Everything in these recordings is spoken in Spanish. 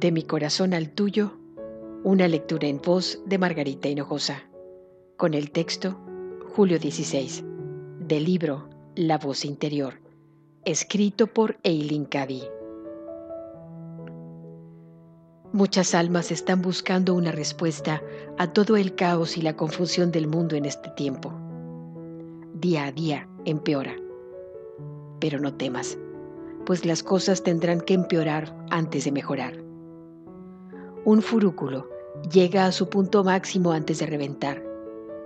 De mi corazón al tuyo, una lectura en voz de Margarita Hinojosa, con el texto Julio 16, del libro La voz interior, escrito por Eileen Cady. Muchas almas están buscando una respuesta a todo el caos y la confusión del mundo en este tiempo. Día a día empeora. Pero no temas, pues las cosas tendrán que empeorar antes de mejorar. Un furúculo llega a su punto máximo antes de reventar,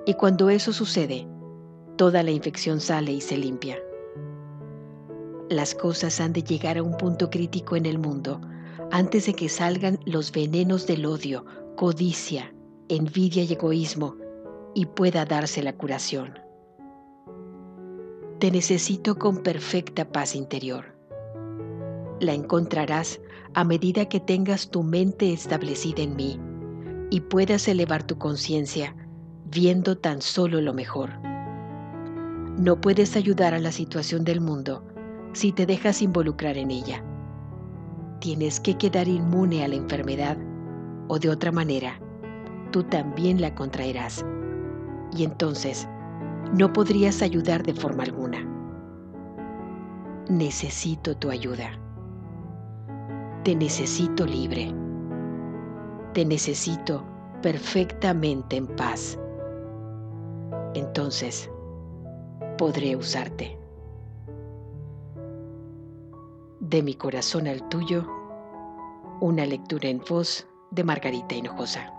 y cuando eso sucede, toda la infección sale y se limpia. Las cosas han de llegar a un punto crítico en el mundo antes de que salgan los venenos del odio, codicia, envidia y egoísmo y pueda darse la curación. Te necesito con perfecta paz interior. La encontrarás a medida que tengas tu mente establecida en mí y puedas elevar tu conciencia viendo tan solo lo mejor. No puedes ayudar a la situación del mundo si te dejas involucrar en ella. Tienes que quedar inmune a la enfermedad o de otra manera, tú también la contraerás. Y entonces no podrías ayudar de forma alguna. Necesito tu ayuda. Te necesito libre. Te necesito perfectamente en paz. Entonces, podré usarte. De mi corazón al tuyo, una lectura en voz de Margarita Hinojosa.